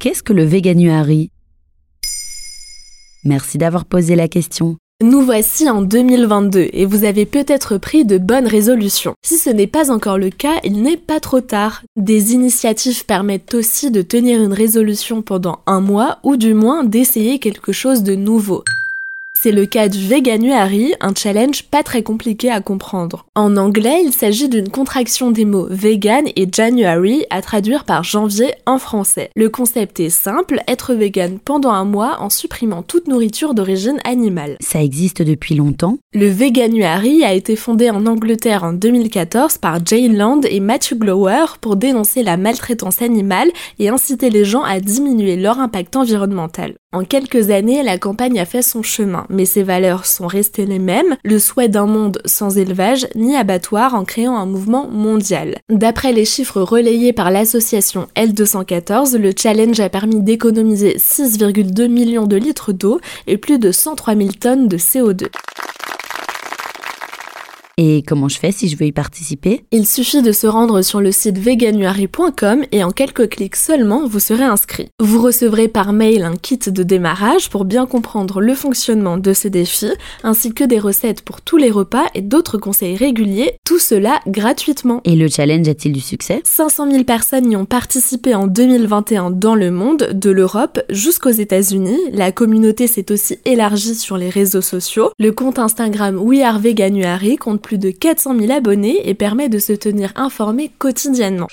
Qu'est-ce que le Veganuary Merci d'avoir posé la question. Nous voici en 2022 et vous avez peut-être pris de bonnes résolutions. Si ce n'est pas encore le cas, il n'est pas trop tard. Des initiatives permettent aussi de tenir une résolution pendant un mois ou du moins d'essayer quelque chose de nouveau. C'est le cas du Veganuary, un challenge pas très compliqué à comprendre. En anglais, il s'agit d'une contraction des mots vegan et January à traduire par janvier en français. Le concept est simple, être vegan pendant un mois en supprimant toute nourriture d'origine animale. Ça existe depuis longtemps Le Veganuary a été fondé en Angleterre en 2014 par Jane Land et Matthew Glower pour dénoncer la maltraitance animale et inciter les gens à diminuer leur impact environnemental. En quelques années, la campagne a fait son chemin, mais ses valeurs sont restées les mêmes, le souhait d'un monde sans élevage ni abattoir en créant un mouvement mondial. D'après les chiffres relayés par l'association L214, le challenge a permis d'économiser 6,2 millions de litres d'eau et plus de 103 000 tonnes de CO2. Et comment je fais si je veux y participer? Il suffit de se rendre sur le site veganuary.com et en quelques clics seulement, vous serez inscrit. Vous recevrez par mail un kit de démarrage pour bien comprendre le fonctionnement de ce défi, ainsi que des recettes pour tous les repas et d'autres conseils réguliers, tout cela gratuitement. Et le challenge a-t-il du succès? 500 000 personnes y ont participé en 2021 dans le monde, de l'Europe jusqu'aux États-Unis. La communauté s'est aussi élargie sur les réseaux sociaux. Le compte Instagram We Are Veganuary compte plus de 400 000 abonnés et permet de se tenir informé quotidiennement.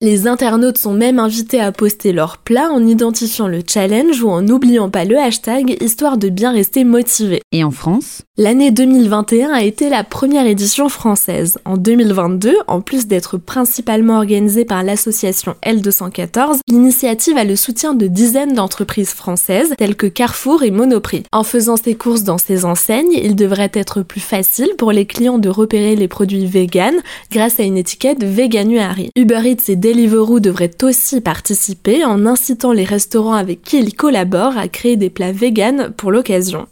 Les internautes sont même invités à poster leurs plats en identifiant le challenge ou en n'oubliant pas le hashtag histoire de bien rester motivé. Et en France? L'année 2021 a été la première édition française. En 2022, en plus d'être principalement organisée par l'association L214, l'initiative a le soutien de dizaines d'entreprises françaises telles que Carrefour et Monoprix. En faisant ses courses dans ces enseignes, il devrait être plus facile pour les clients de repérer les produits vegan grâce à une étiquette Veganuary. Uber Eats et Deliveroo devraient aussi participer en incitant les restaurants avec qui ils collaborent à créer des plats vegan pour l'occasion.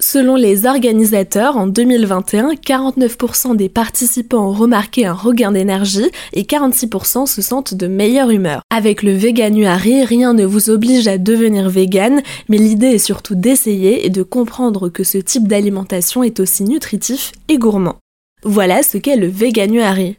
Selon les organisateurs, en 2021, 49% des participants ont remarqué un regain d'énergie et 46% se sentent de meilleure humeur. Avec le Veganuary, rien ne vous oblige à devenir vegan, mais l'idée est surtout d'essayer et de comprendre que ce type d'alimentation est aussi nutritif et gourmand. Voilà ce qu'est le Veganuary.